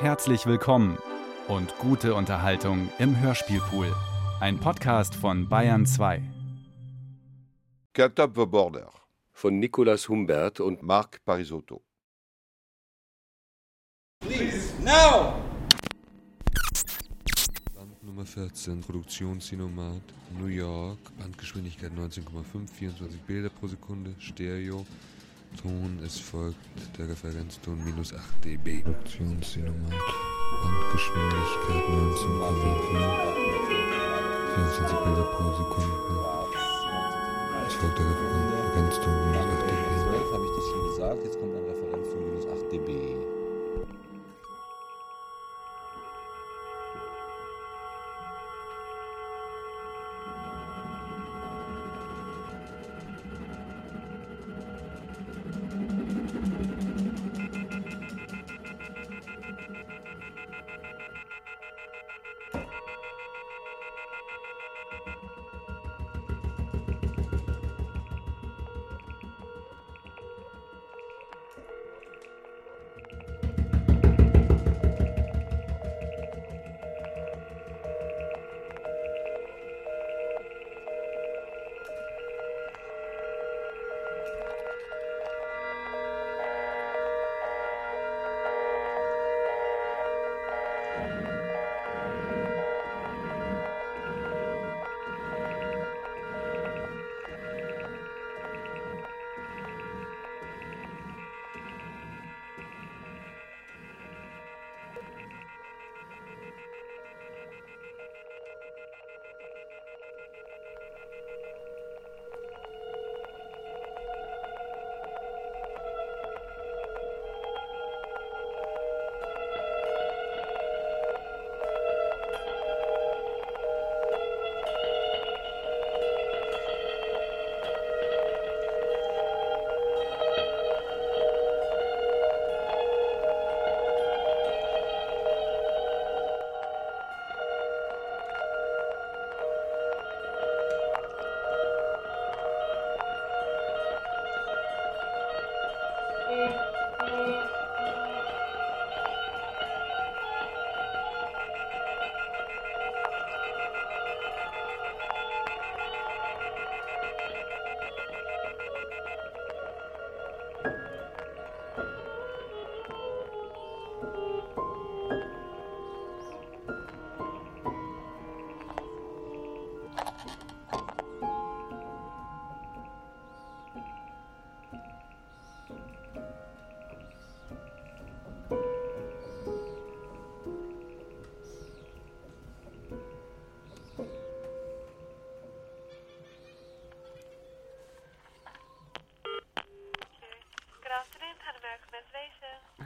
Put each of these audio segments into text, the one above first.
Herzlich willkommen und gute Unterhaltung im Hörspielpool. Ein Podcast von Bayern 2. Cut Up the Border von Nicolas Humbert und Marc Parisotto. Please, now! Band Nummer 14, Produktionssinomat, New York, Bandgeschwindigkeit 19,5, 24 Bilder pro Sekunde, Stereo, Ton, es folgt der Referenzton minus 8 dB. Produktionssinomat, Bandgeschwindigkeit 19,5, 24 Bilder pro Sekunde, es folgt der Referenzton minus 8 dB.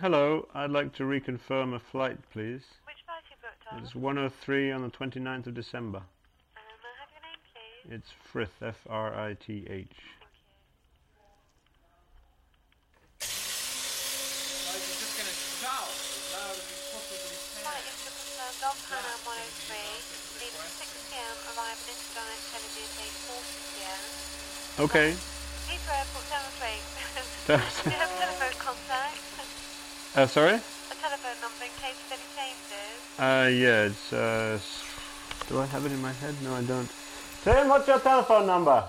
Hello, I'd like to reconfirm a flight, please. Which flight you booked on? It's 103 on the 29th of December. Um, I have your name, please? It's Frith, F R I T H. Flight is to confirm Dom Pan Am 103, leaving 6 p.m., arriving in Sedona, Kennedy at 8.40 p.m. Okay. Heathrow Airport, Terminal 3. That's- uh, sorry? A telephone number in case of any changes? Uh, yeah, it's, uh, do I have it in my head? No, I don't. Tim, what's your telephone number?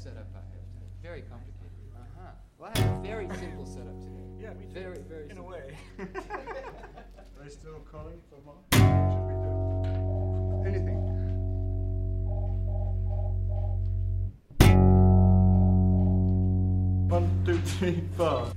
Setup I have today. Very complicated. Uh huh. Well, I have a very simple setup today. Yeah, me too. Very, very In a way. Are they still calling for more? Should we do anything? One, two, three, four.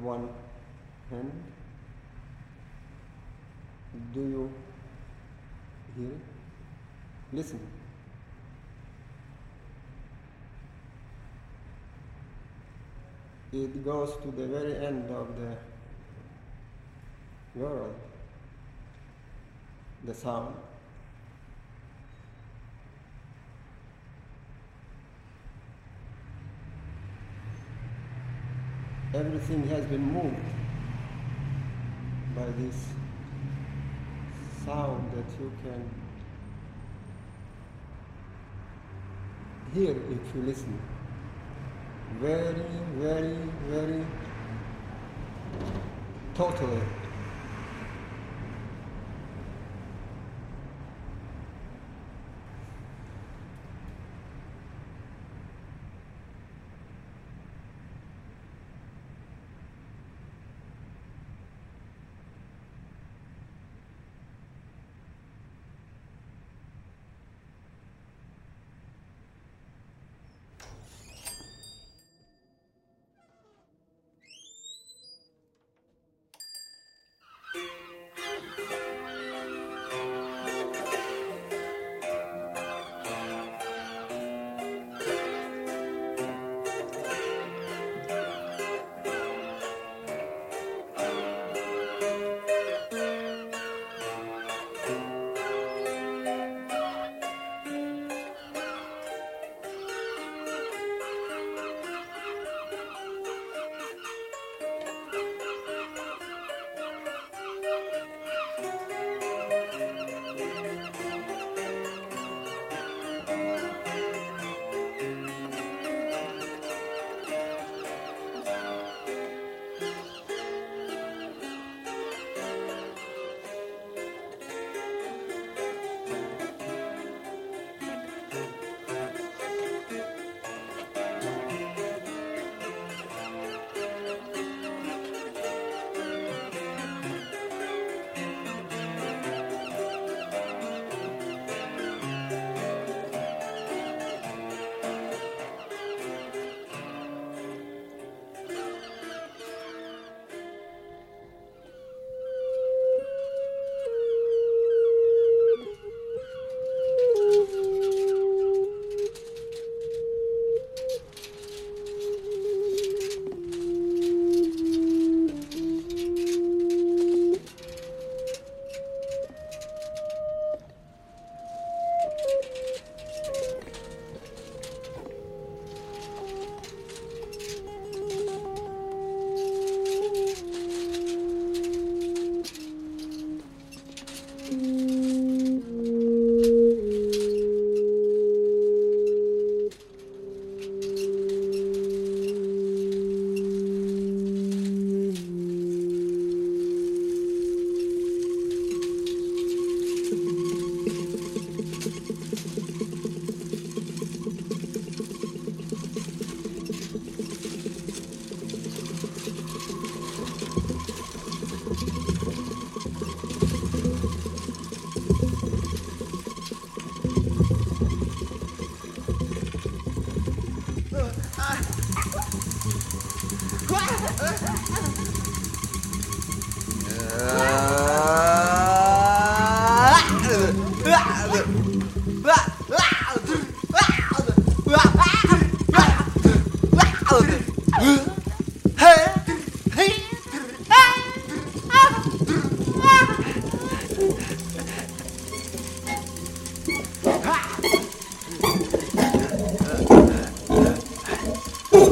One hand. Do you hear it? Listen. It goes to the very end of the world the sound. Everything has been moved by this sound that you can hear if you listen. Very, very, very totally.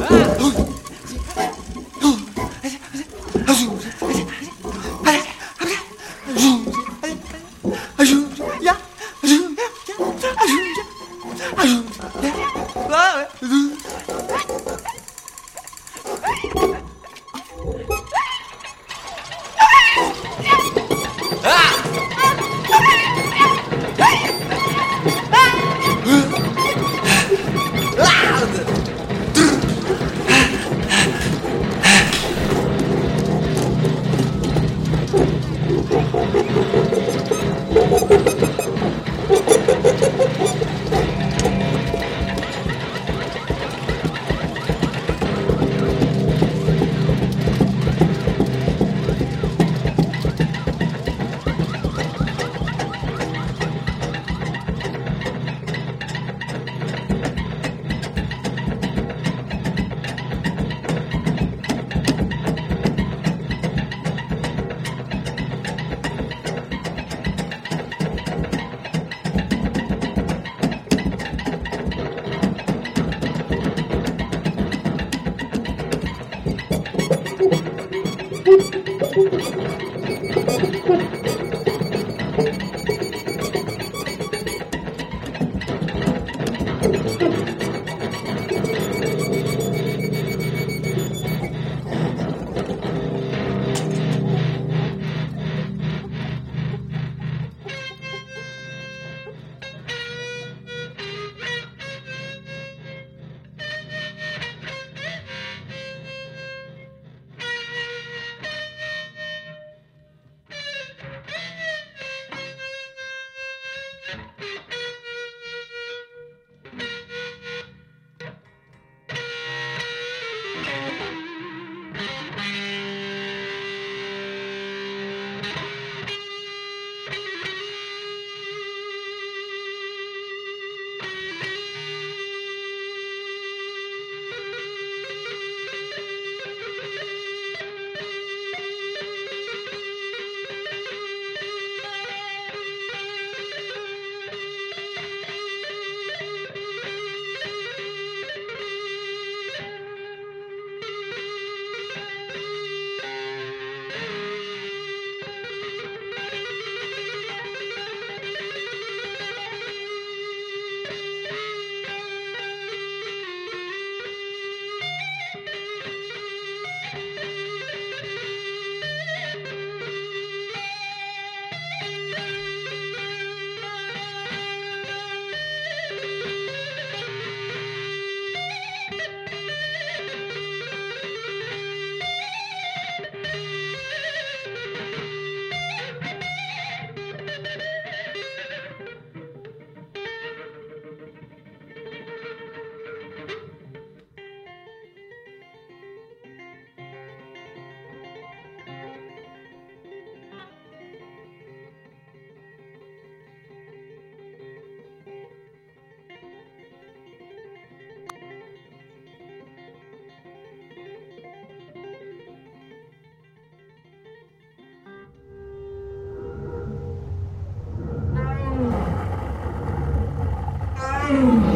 Ah! Mm-hmm.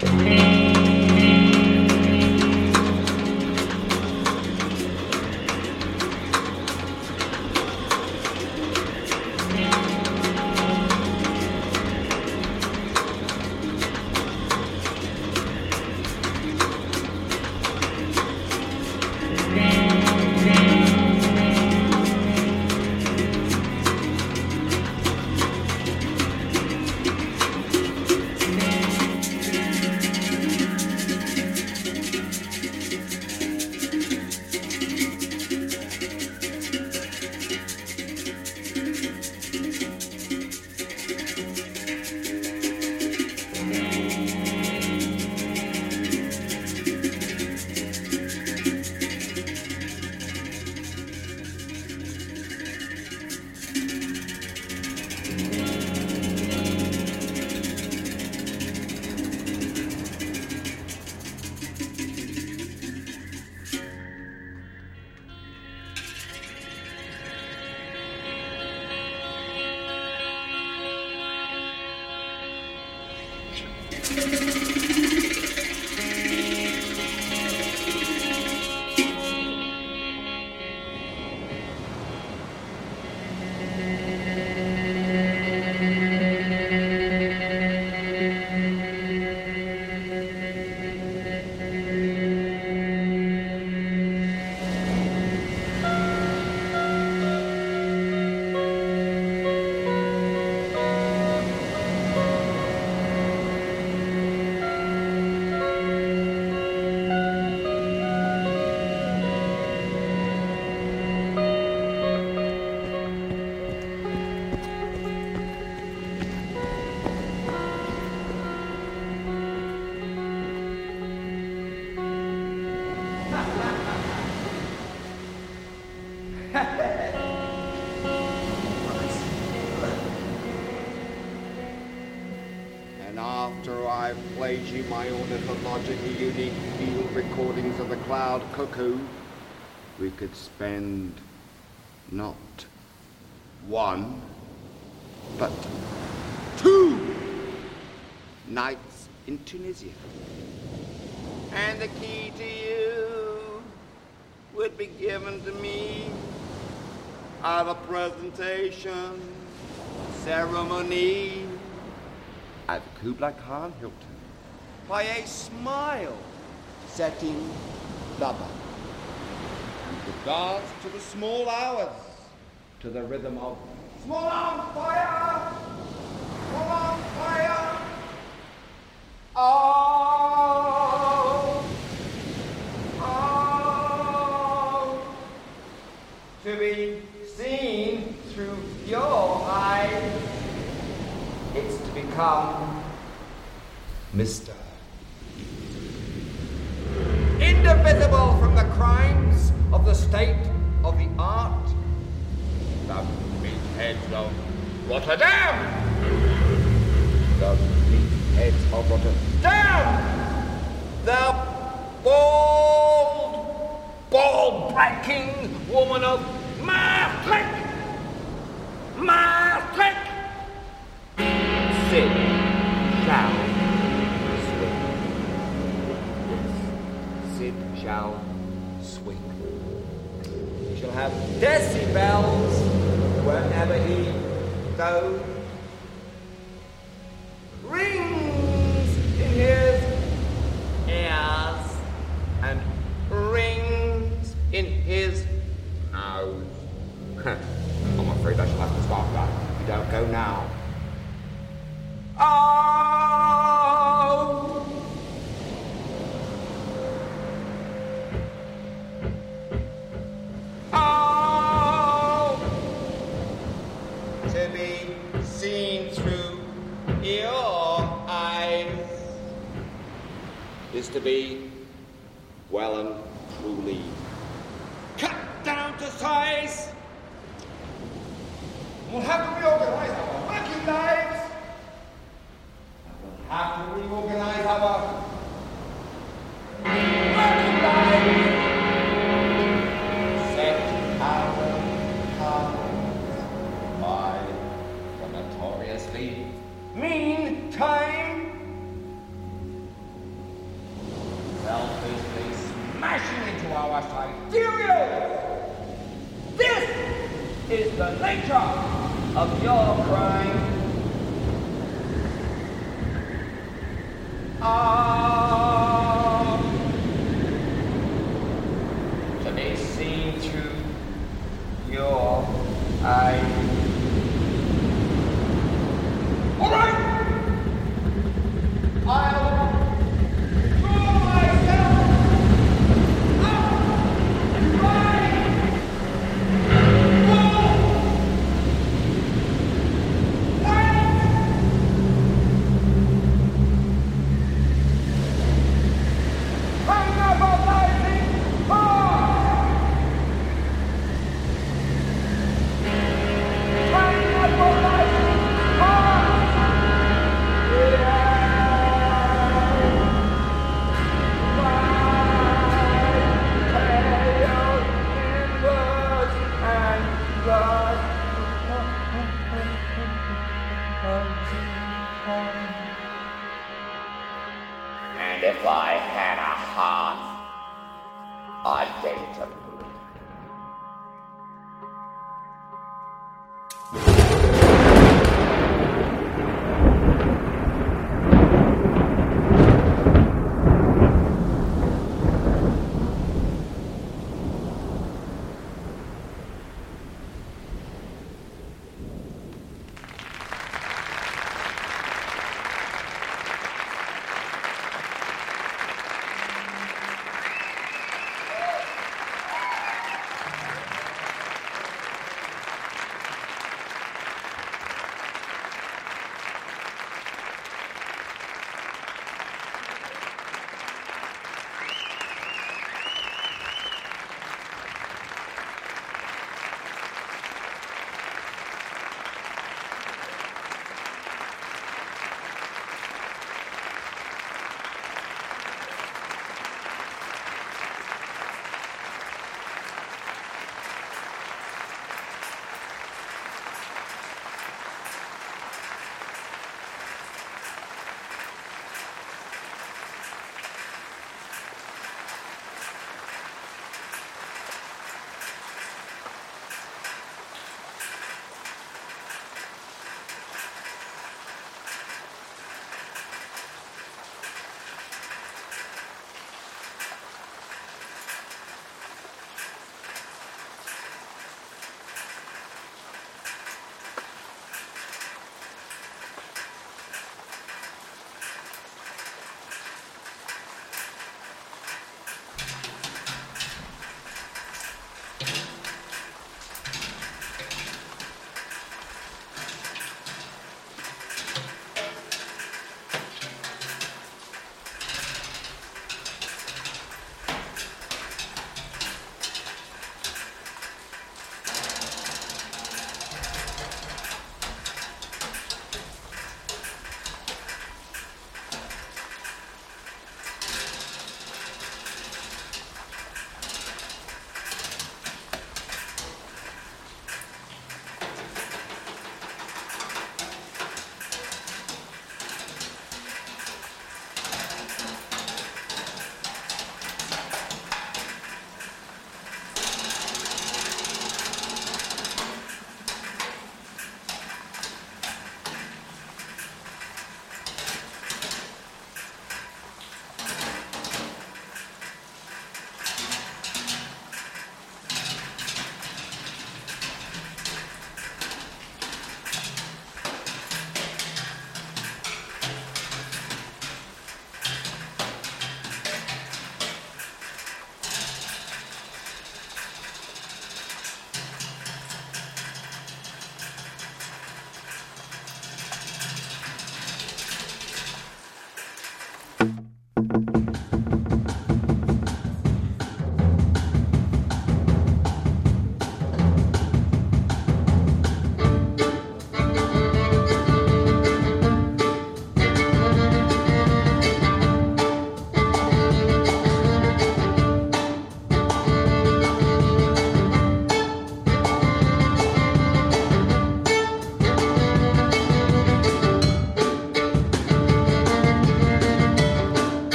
Yeah. My ornithologically unique field recordings of the cloud cuckoo, we could spend not one, but two nights in Tunisia. And the key to you would be given to me at a presentation ceremony at Kublai Khan Hilton by a smile setting lover. And the dance to the small hours, to the rhythm of Small arms fire! Small arms fire! Oh! Oh! To be seen through your eyes, it's to become Mr. Indivisible from the crimes of the state of the art. The meatheads of Rotterdam! The meatheads of Rotterdam! The bald, ball-breaking woman of Maastricht!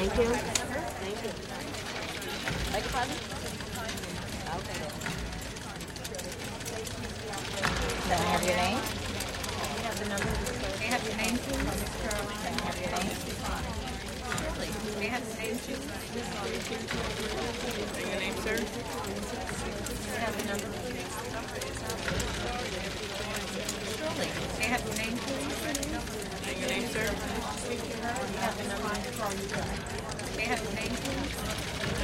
Thank you. Thank you. Beg your pardon? Okay. May I have your name? May I have the number? May I have your name, please? May I have your name? Surely. May I have your name, please? Your name, sir? May I have the number, please? Surely. May I have your name, please? Your name, sir? May I have the number? Have your name, please?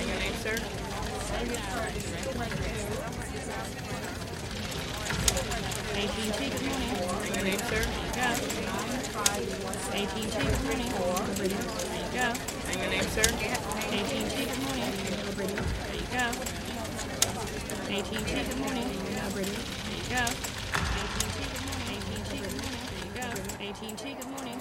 Your name, sir? AT&T, good morning. Your name, sir? Yeah. AT&T, good morning. There you go. And your name, sir? AT&T, good morning. There you go. AT&T, good morning. There you go. AT&T, good morning. AT&T, good morning. There you go. AT&T, good morning.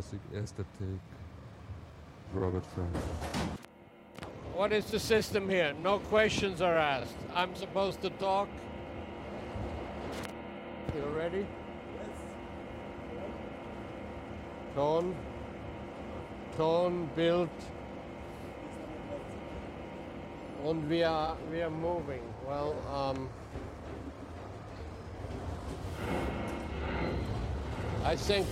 31, erster Take. Robert Frank. What is the system here? No questions are asked. I'm supposed to talk. You ready? Yes. Tone. Tone, built. And we are, we are moving. Well, um, I think,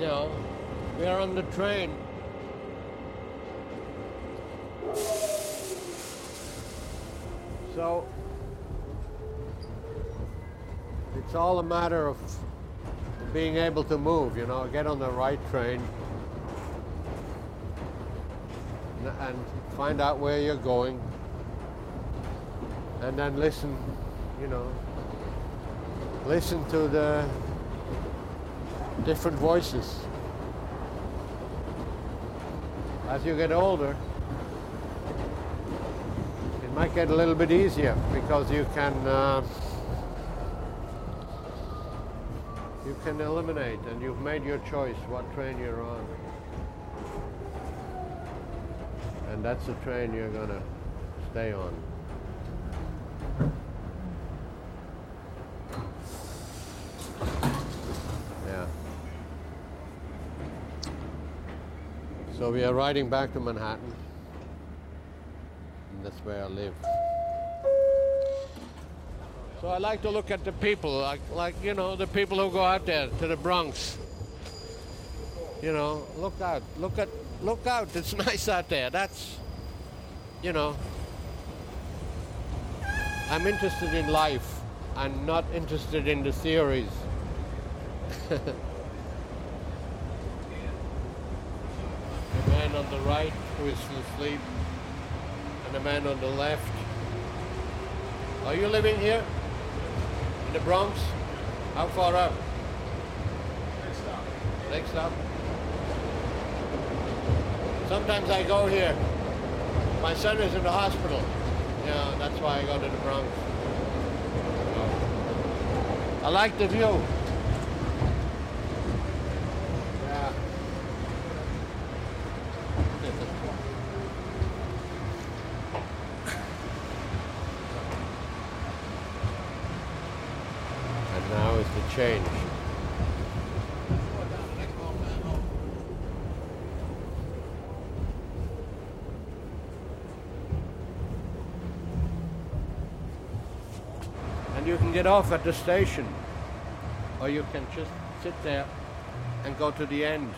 know, we are on the train. So, it's all a matter of being able to move, you know, get on the right train and- and find out where you're going and then listen, you know, listen to the different voices. As you get older, it might get a little bit easier because you can uh, you can eliminate and you've made your choice what train you're on. And that's the train you're gonna stay on. So we are riding back to Manhattan. And that's where I live. So I like to look at the people, like, like you know, the people who go out there to the Bronx. You know, look out, look at, look out. It's nice out there. That's, you know, I'm interested in life. I'm not interested in the theories. the man on the right who is asleep, and the man on the left. Are you living here? In the Bronx? How far up? Next stop. Next stop? Sometimes I go here. My son is in the hospital. Yeah, that's why I go to the Bronx. I like the view. Yeah. Is the change. And you can get off at the station, or you can just sit there and go to the end.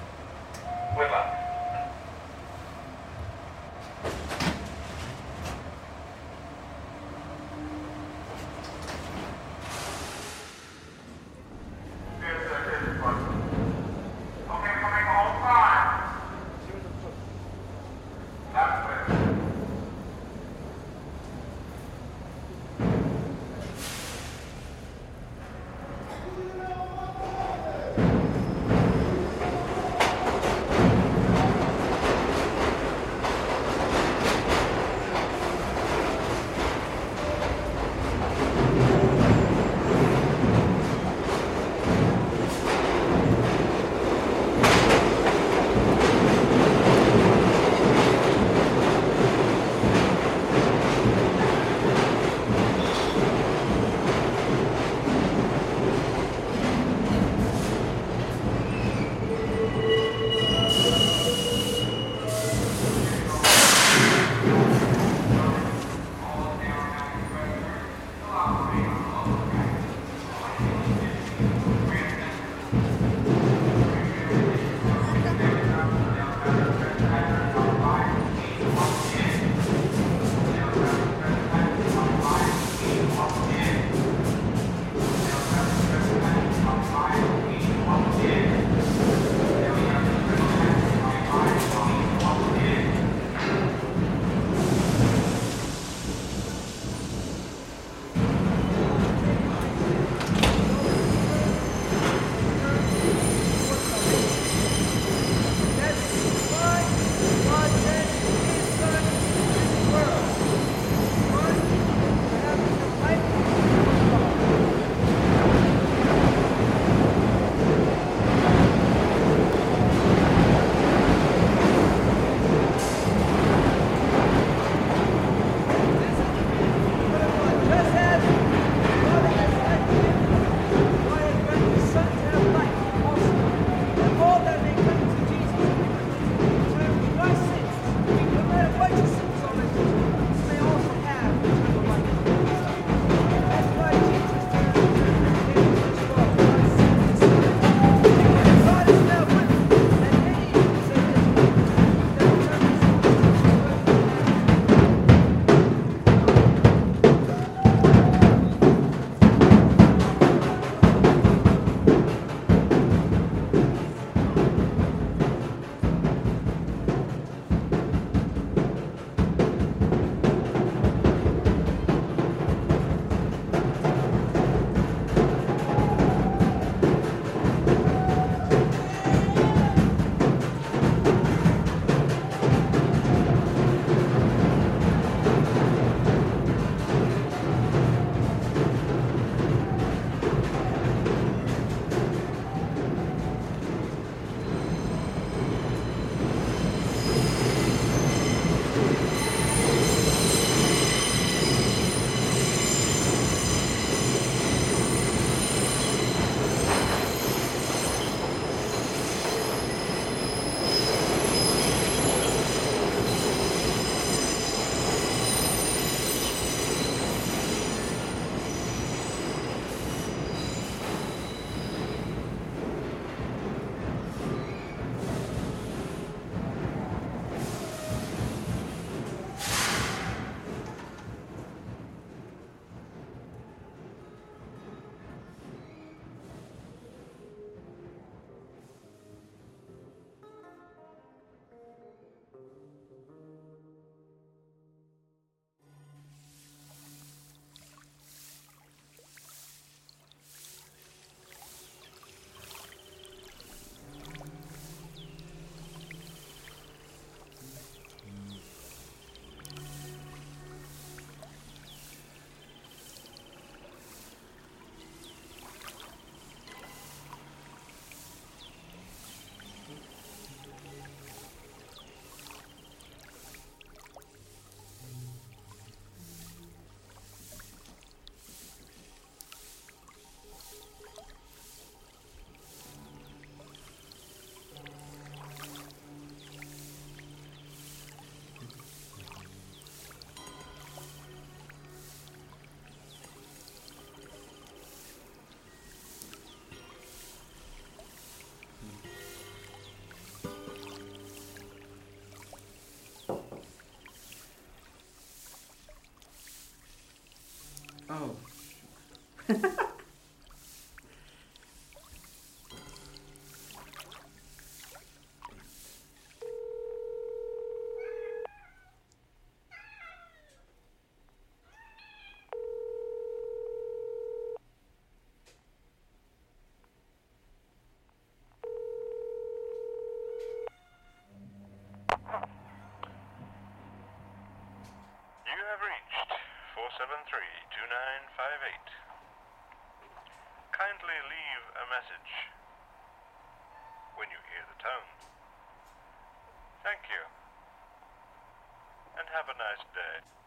Oh. Kindly leave a message when you hear the tone. Thank you. And have a nice day.「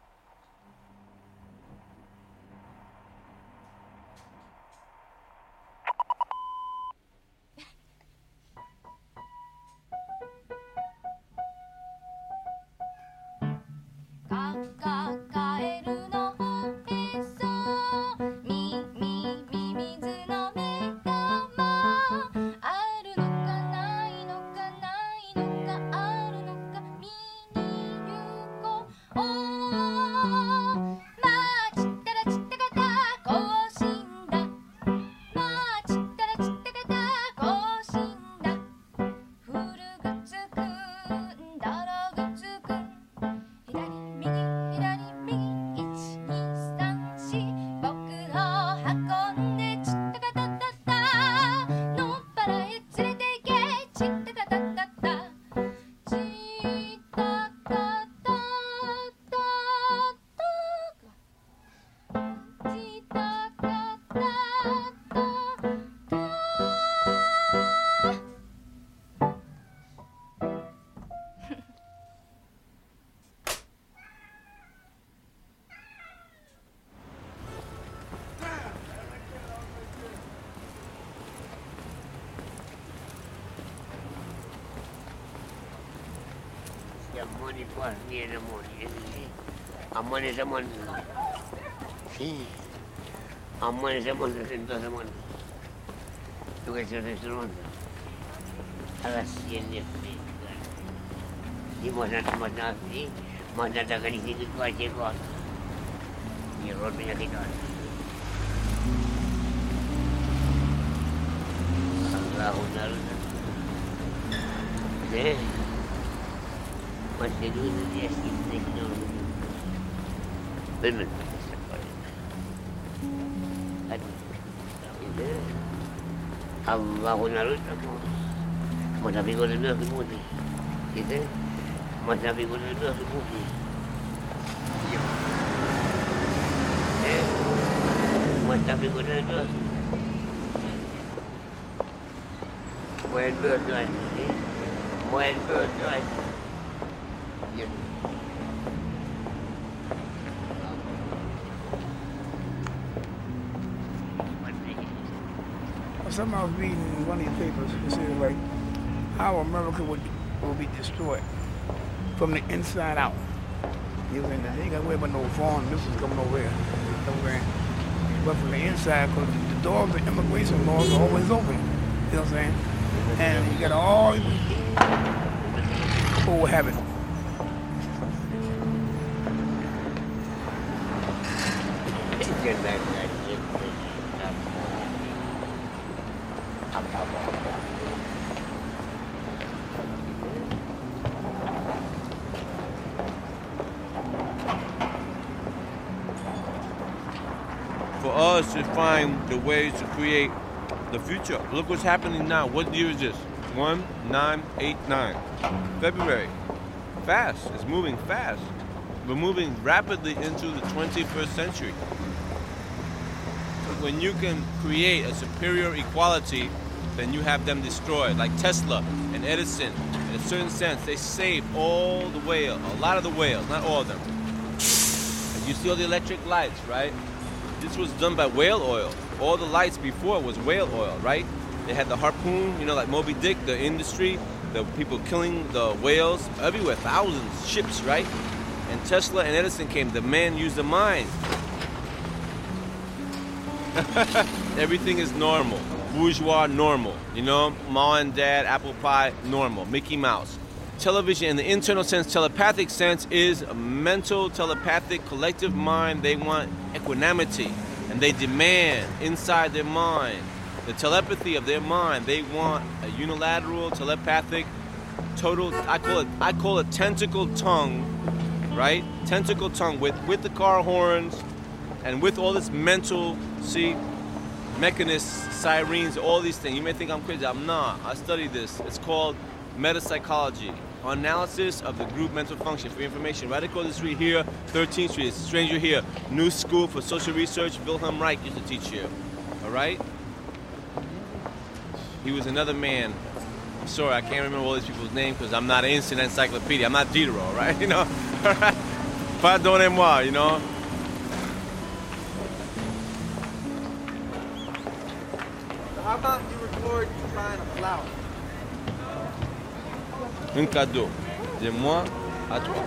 ¿Cuál? Ni el amor. El, sí. Amor es amor. Sí. Amor es amor, entonces amor. Que se resuelve. A las 100 de Y vos no más nada más nada que ni. Y ¿Sí? contenuto di assiste Benvenuti a Saccone. Allah'ına rütbü. Matabi gönülmüyor ki bu değil. Gide. Matabi gönülmüyor ki bu değil. Yok. E? Matabi gönülmüyor ki Moyen böğürtü aynı. Moyen böğürtü aynı. Something I was reading in one of your papers. It said like how America would will be destroyed from the inside out. You know, they ain't got to worry about no foreign missiles coming over here. But from the inside, because the doors of immigration laws are always open. You know what I'm saying? And you got all old habit. for us to find the ways to create the future. Look what's happening now. What year is this? One, nine, eight, nine. February. Fast. It's moving fast. We're moving rapidly into the 21st century. When you can create a superior equality, then you have them destroyed. Like Tesla and Edison, in a certain sense, they saved all the whales, a lot of the whales, not all of them. You see all the electric lights, right? This was done by whale oil. All the lights before was whale oil, right? They had the harpoon, you know, like Moby Dick, the industry, the people killing the whales everywhere, thousands, ships, right? And Tesla and Edison came. The man used the mind. Everything is normal. Bourgeois, normal. You know, mom and dad, apple pie, normal. Mickey Mouse. Television, in the internal sense, telepathic sense, is a mental, telepathic, collective mind. They want equanimity. and they demand inside their mind, the telepathy of their mind, they want a unilateral, telepathic, total. I call it. I call it tentacle tongue, right? Tentacle tongue with with the car horns, and with all this mental, see, mechanists, sirens, all these things. You may think I'm crazy. I'm not. I studied this. It's called metapsychology. Analysis of the group mental function. For information, right across the street here, 13th Street, stranger here. New school for social research. Wilhelm Reich used to teach here. All right? He was another man. I'm sorry, I can't remember all these people's names because I'm not an instant encyclopedia. I'm not Diderot, right? You know? Right? Pardonnez-moi, you know? How about you record you buying a flower? Un cadeau. De moi à toi.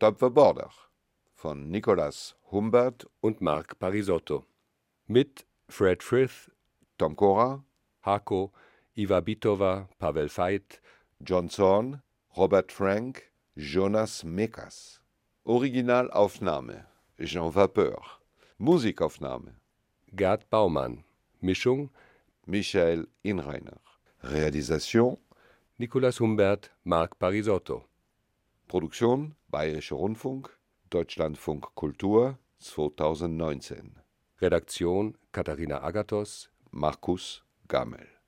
Kartopfe Border von Nicolas Humbert und Mark Parisotto. Mit Fred Frith, Tom Cora, Hako, Iva Bitova, Pavel Veit, John Zorn, Robert Frank, Jonas Mekas. Originalaufnahme Jean Vapeur. Musikaufnahme Gerd Baumann. Mischung Michael Inreiner. Realisation Nicolas Humbert, Mark Parisotto. Produktion Bayerischer Rundfunk, Deutschlandfunk Kultur 2019. Redaktion Katharina Agathos, Markus Gammel.